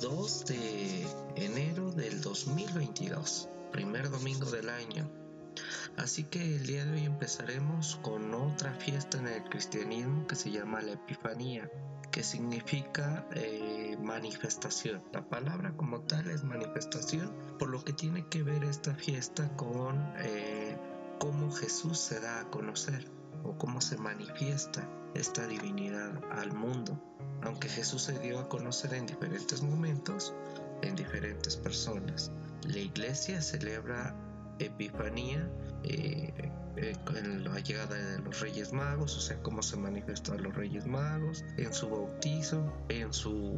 2 de enero del 2022, primer domingo del año. Así que el día de hoy empezaremos con otra fiesta en el cristianismo que se llama la Epifanía, que significa eh, manifestación. La palabra como tal es manifestación, por lo que tiene que ver esta fiesta con eh, cómo Jesús se da a conocer o cómo se manifiesta esta divinidad al mundo. Aunque Jesús se dio a conocer en diferentes momentos, en diferentes personas. La iglesia celebra Epifanía eh, eh, en la llegada de los Reyes Magos, o sea, cómo se manifestó a los Reyes Magos, en su bautizo, en su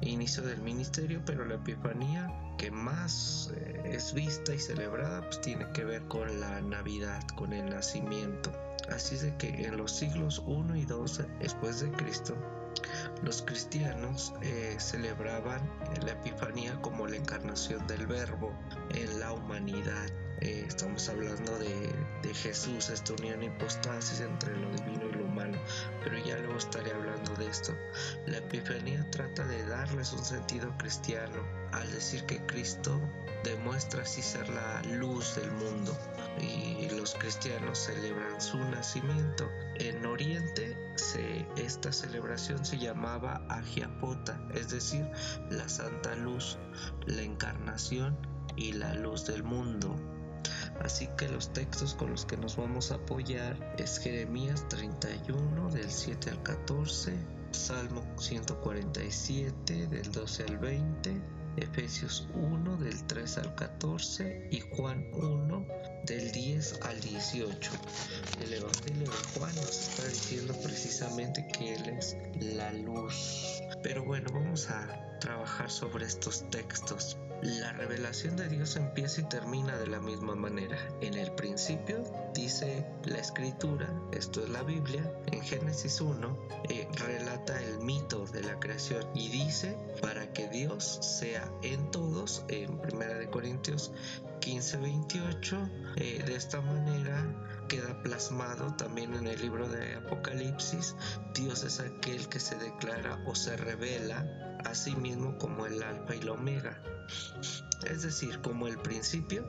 inicio del ministerio, pero la Epifanía que más eh, es vista y celebrada, pues tiene que ver con la Navidad, con el nacimiento. Así de que en los siglos 1 y 2 después de Cristo, los cristianos eh, celebraban la Epifanía como la encarnación del Verbo en la humanidad. Eh, estamos hablando de, de, Jesús, esta unión hipostasis entre lo divino y lo humano, pero ya luego estaré hablando de esto. La Epifanía trata de darles un sentido cristiano al decir que Cristo ser la luz del mundo y los cristianos celebran su nacimiento. En Oriente esta celebración se llamaba Agiapota, es decir, la Santa Luz, la encarnación y la luz del mundo. Así que los textos con los que nos vamos a apoyar es Jeremías 31 del 7 al 14, Salmo 147 del 12 al 20, Efesios 1 del 3 al 14 y Juan 1 del 10 al 18. El Evangelio de Juan nos está diciendo precisamente que Él es la luz. Pero bueno, vamos a trabajar sobre estos textos. La revelación de Dios empieza y termina de la misma manera. En el principio, dice la escritura, esto es la Biblia, en Génesis 1, eh, relata el mito de la creación y dice, para que Dios sea en todos, en 1 Corintios 15:28, eh, de esta manera queda plasmado también en el libro de Apocalipsis, Dios es aquel que se declara o se revela a sí mismo como el alfa y la omega. Es decir, como el principio,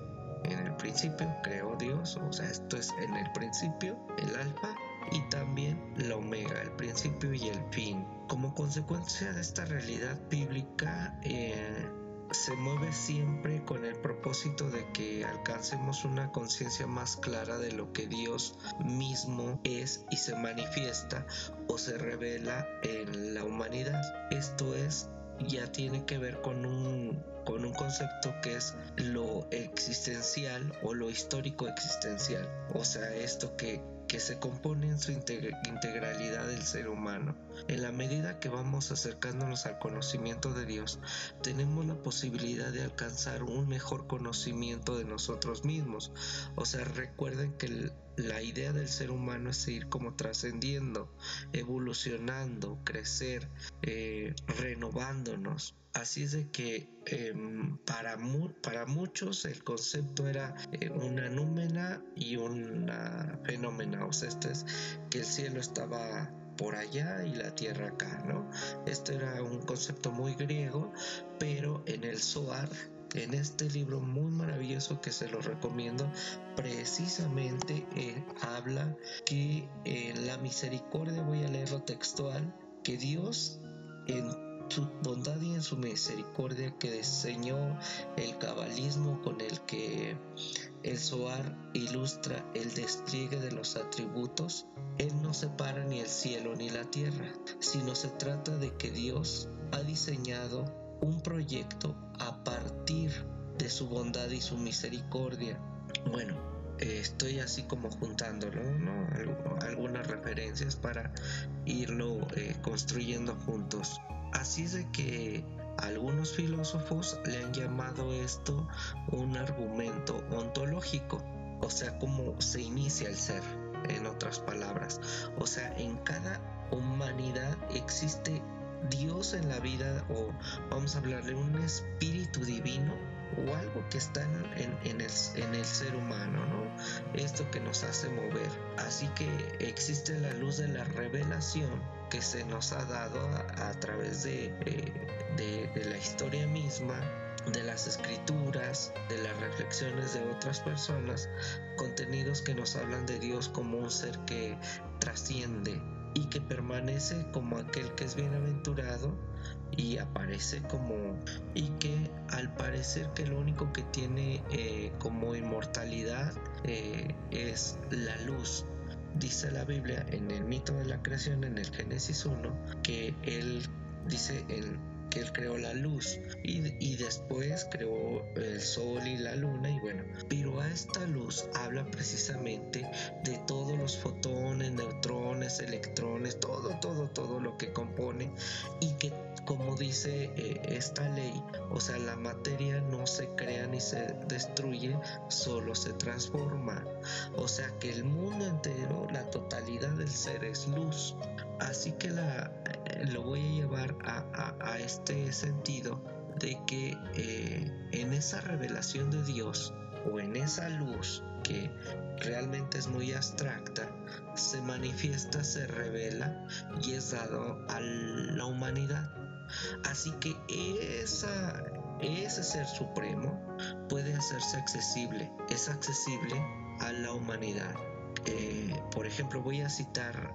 en el principio creó Dios, o sea, esto es en el principio, el alfa y también la omega, el principio y el fin. Como consecuencia de esta realidad bíblica, eh, se mueve siempre con el propósito de que alcancemos una conciencia más clara de lo que Dios mismo es y se manifiesta o se revela en la humanidad. Esto es ya tiene que ver con un, con un concepto que es lo existencial o lo histórico existencial. O sea, esto que, que se compone en su integralidad del ser humano. En la medida que vamos acercándonos al conocimiento de Dios, tenemos la posibilidad de alcanzar un mejor conocimiento de nosotros mismos. O sea, recuerden que la idea del ser humano es seguir como trascendiendo, evolucionando, crecer, eh, renovándonos. Así es de que em, para, para muchos el concepto era eh, una númena y una fenómena. O sea, este es que el cielo estaba por allá y la tierra acá, ¿no? Esto era un concepto muy griego, pero en el Zohar en este libro muy maravilloso que se lo recomiendo, precisamente eh, habla que eh, la misericordia, voy a leerlo textual, que Dios en su bondad y en su misericordia que diseñó el cabalismo con el que el Zohar ilustra el despliegue de los atributos, Él no separa ni el cielo ni la tierra, sino se trata de que Dios ha diseñado un proyecto a partir de su bondad y su misericordia. Bueno, eh, estoy así como juntándolo, ¿no? algunas referencias para irlo eh, construyendo juntos. Así de que algunos filósofos le han llamado esto un argumento ontológico, o sea, cómo se inicia el ser, en otras palabras. O sea, en cada humanidad existe Dios en la vida, o vamos a hablar de un espíritu divino, o algo que está en, el, en, el, ser humano, ¿no? Esto que nos hace mover. Así que existe la luz de la revelación que se nos ha dado a, través de, eh, de, de la historia misma de las escrituras, de las reflexiones de otras personas, contenidos que nos hablan de Dios como un ser que trasciende y que permanece como aquel que es bienaventurado y aparece como y que parecer que lo único que tiene eh, como inmortalidad eh, es la luz. Dice la Biblia en el mito de la creación en el Génesis 1 que él dice en que él creó la luz y, después creó el sol y la luna y bueno, pero a esta luz habla precisamente de todos los fotones, neutrones, electrones, todo, todo, todo lo que compone y que como dice eh, esta ley, o sea, la materia no se crea ni se destruye, solo se transforma. O sea que el mundo entero, la totalidad del ser es luz. Así que la, lo voy a llevar a, este sentido de que eh, en esa revelación de Dios o en esa luz que realmente es muy abstracta, se manifiesta, se revela y es dado a la humanidad. Así que esa, ese ser supremo puede hacerse accesible, es accesible a la humanidad. Eh, por ejemplo, voy a citar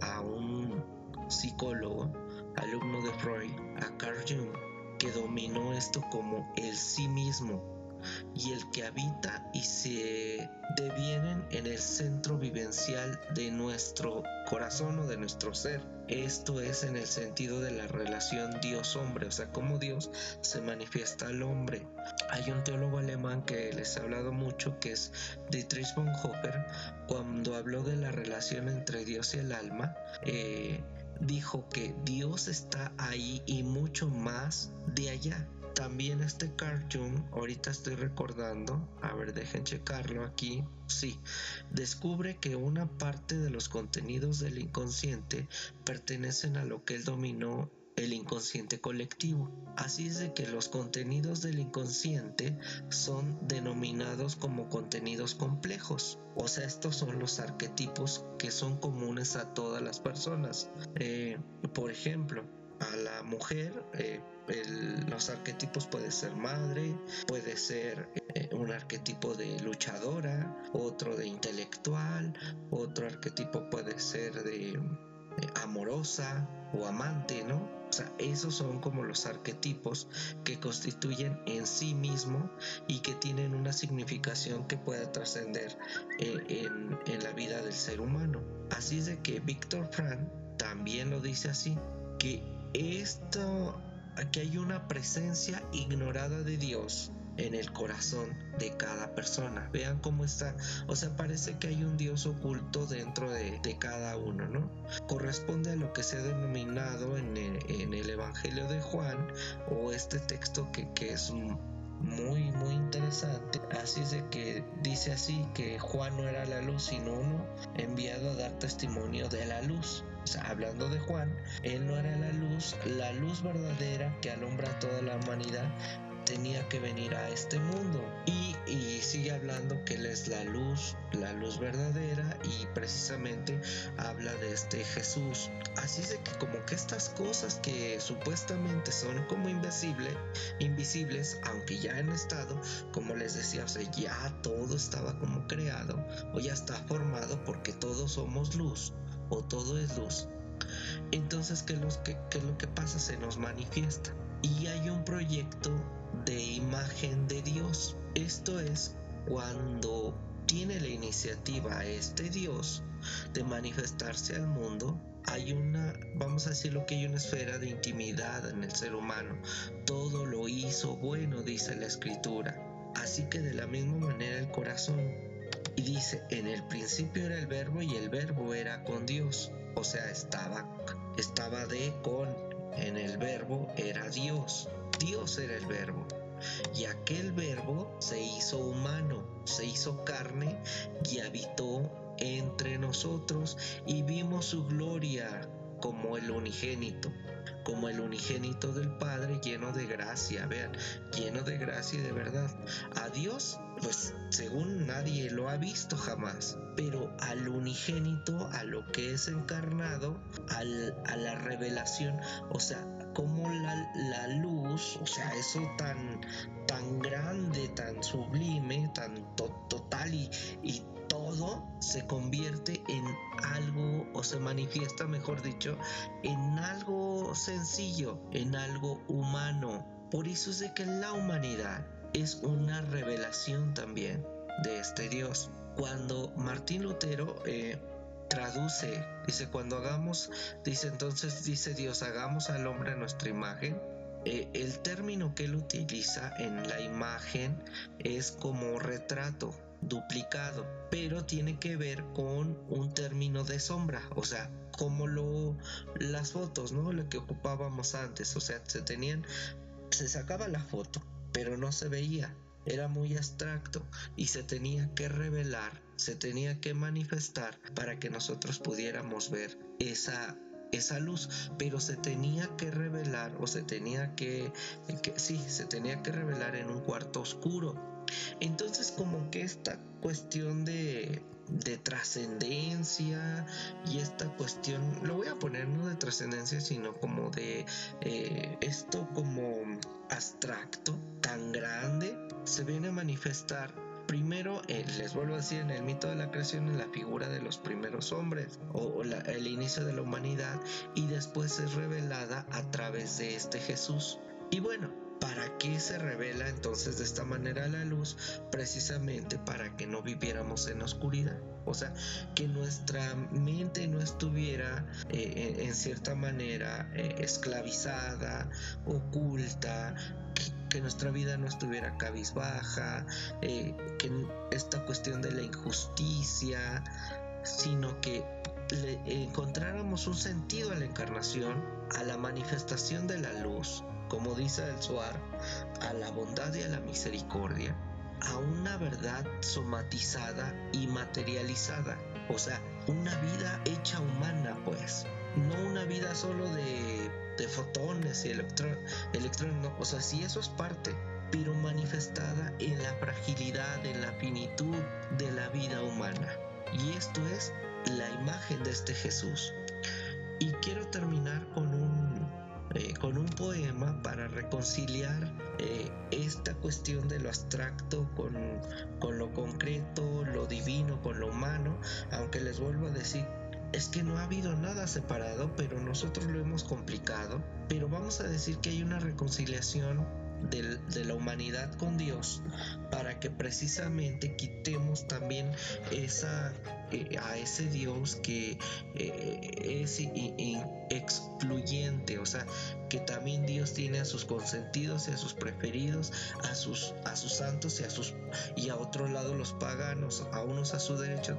a, un psicólogo, alumno de Freud, a Carl Jung, que dominó esto como el sí mismo y el que habita y se devienen en el centro vivencial de nuestro corazón o de nuestro ser. Esto es en el sentido de la relación Dios-hombre, o sea, cómo Dios se manifiesta al hombre. Hay un teólogo alemán que les he hablado mucho, que es Dietrich Bonhoeffer, cuando habló de la relación entre Dios y el alma, eh, dijo que Dios está ahí y mucho más de allá. También este Carl Jung, ahorita estoy recordando, a ver, dejen checarlo aquí. Sí, descubre que una parte de los contenidos del inconsciente pertenecen a lo que él dominó el inconsciente colectivo. Así es de que los contenidos del inconsciente son denominados como contenidos complejos. O sea, estos son los arquetipos que son comunes a todas las personas. Eh, por ejemplo, a la mujer eh, los arquetipos puede ser madre, puede ser eh, un arquetipo de luchadora, otro de intelectual, otro arquetipo puede ser de amorosa o amante, ¿no? O sea, esos son como los arquetipos que constituyen en sí mismo y que tienen una significación que pueda trascender eh, en, en la vida del ser humano. Así es de que Víctor Frank también lo dice así, que esto Aquí hay una presencia ignorada de Dios en el corazón de cada persona. Vean cómo está. O sea, parece que hay un Dios oculto dentro de, cada uno, ¿no? Corresponde a lo que se ha denominado en el, Evangelio de Juan o este texto que, que es muy muy interesante así es de que dice así que Juan no era la luz sino uno enviado a dar testimonio de la luz o sea, hablando de Juan, él no era la luz, la luz verdadera que alumbra a toda la humanidad tenía que venir a este mundo y, sigue hablando que él es la luz, la luz verdadera y precisamente habla de este Jesús. Así es de que como que estas cosas que supuestamente son como invisibles, aunque ya han estado, como les decía, o sea, ya todo estaba como creado o ya está formado porque todos somos luz o todo es luz. Entonces, ¿qué qué es lo que pasa? Se nos manifiesta. Y hay un proyecto de imagen de Dios. Esto es cuando tiene la iniciativa este Dios de manifestarse al mundo, hay una, vamos a decirlo que hay una esfera de intimidad en el ser humano. Todo lo hizo bueno, dice la escritura. Así que de la misma manera el corazón y dice, en el principio era el verbo y el verbo era con Dios. O sea, estaba, estaba de con. En el verbo era Dios. Dios era el verbo. Y aquel verbo se hizo humano, se hizo carne y habitó entre nosotros y vimos su gloria como el unigénito como el unigénito del Padre lleno de gracia, vean, lleno de gracia y de verdad. A Dios, pues según nadie lo ha visto jamás, pero al unigénito, a lo que es encarnado, a la revelación, o sea, como la, luz, o sea, eso tan, tan grande, tan sublime, tan total y, y todo se convierte en algo o se manifiesta, mejor dicho, en algo sencillo, en algo humano. Por eso es de que la humanidad es una revelación también de este Dios. Cuando Martín Lutero eh, traduce, dice, cuando hagamos, dice entonces, dice Dios, hagamos al hombre nuestra imagen. Eh, el término que él utiliza en la imagen es como retrato duplicado, pero tiene que ver con un término de sombra, o sea, como lo las fotos, ¿no? Lo que ocupábamos antes, o sea, se tenían se sacaba la foto, pero no se veía, era muy abstracto y se tenía que revelar, se tenía que manifestar para que nosotros pudiéramos ver esa esa luz, pero se tenía que revelar o se tenía que, que sí, se tenía que revelar en un cuarto oscuro. Entonces como que esta cuestión de, de trascendencia y esta cuestión, lo voy a poner no de trascendencia, sino como de eh, esto como abstracto, tan grande, se viene a manifestar primero, eh, les vuelvo a decir, en el mito de la creación, en la figura de los primeros hombres o, el inicio de la humanidad y después es revelada a través de este Jesús. Y bueno, ¿Para qué se revela entonces de esta manera la luz? Precisamente para que no viviéramos en oscuridad. O sea, que nuestra mente no estuviera eh, en, cierta manera eh, esclavizada, oculta, nuestra vida no estuviera cabizbaja, eh, que esta cuestión de la injusticia, sino que le encontráramos un sentido a la encarnación, a la manifestación de la luz, como dice el Suar, a la bondad y a la misericordia, a una verdad somatizada y materializada, o sea, una vida hecha humana, pues, no una vida solo de, de fotones y electrones, o sea, sí eso es parte, pero manifestada en la fragilidad, en la finitud de la vida humana. Y esto es la imagen de este Jesús. Y quiero terminar con un eh, con un poema para reconciliar eh, esta cuestión de lo abstracto con, con lo concreto, lo divino con lo humano, aunque les vuelvo a decir, es que no ha habido nada separado, pero nosotros lo hemos complicado, pero vamos a decir que hay una reconciliación de, la humanidad con Dios para que precisamente quitemos también esa eh, a ese Dios que eh, es excluyente, o sea, que también Dios tiene a sus consentidos y a sus preferidos, a sus a sus santos y a sus y a otro lado los paganos, a unos a su derecha,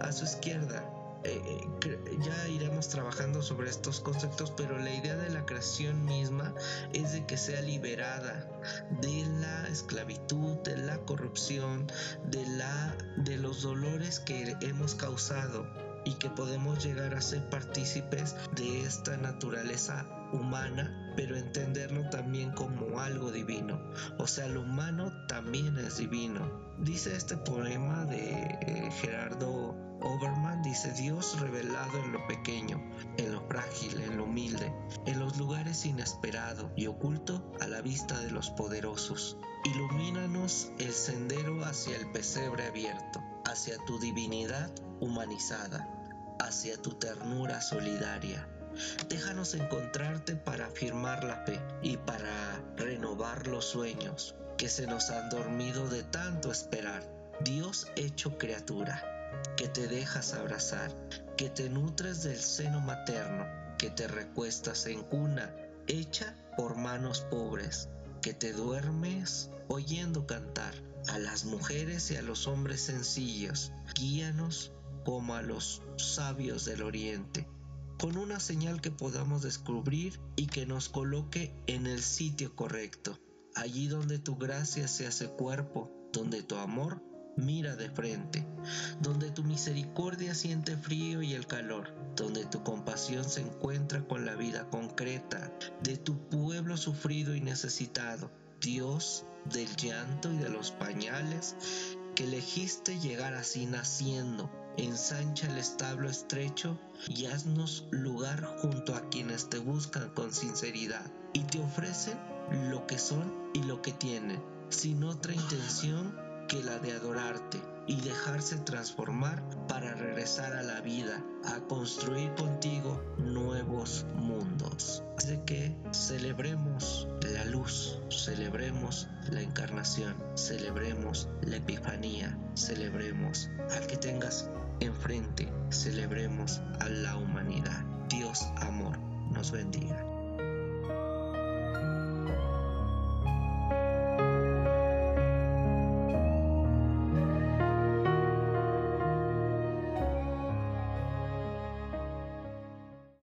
a su izquierda. Eh, eh, ya iremos trabajando sobre estos conceptos, pero la idea de la creación misma es de que sea liberada de la esclavitud, de la corrupción, de, la, de los dolores que hemos causado y que podemos llegar a ser partícipes de esta naturaleza humana, pero entenderlo también como algo divino. O sea, lo humano también es divino. Dice este poema de eh, Gerardo Oberman dice Dios revelado en lo pequeño, en lo frágil, en lo humilde, en los lugares inesperados y oculto a la vista de los poderosos. Ilumínanos el sendero hacia el pesebre abierto, hacia tu divinidad humanizada, hacia tu ternura solidaria. Déjanos encontrarte para afirmar la fe y para renovar los sueños que se nos han dormido de tanto esperar. Dios hecho criatura que te dejas abrazar, que te nutres del seno materno, que te recuestas en cuna hecha por manos pobres, que te duermes oyendo cantar a las mujeres y a los hombres sencillos. Guíanos como a los sabios del oriente, con una señal que podamos descubrir y que nos coloque en el sitio correcto, allí donde tu gracia se hace cuerpo, donde tu amor mira de frente, donde tu misericordia siente frío y el calor, donde tu compasión se encuentra con la vida concreta de tu pueblo sufrido y necesitado. Dios del llanto y de los pañales, que elegiste llegar así naciendo, ensancha el establo estrecho y haznos lugar junto a quienes te buscan con sinceridad y te ofrecen lo que son y lo que tienen, sin otra intención que la de adorarte y dejarse transformar para regresar a la vida, a construir contigo nuevos mundos. Así que celebremos la luz, celebremos la encarnación, celebremos la epifanía, celebremos al que tengas enfrente, celebremos a la humanidad. Dios amor nos bendiga.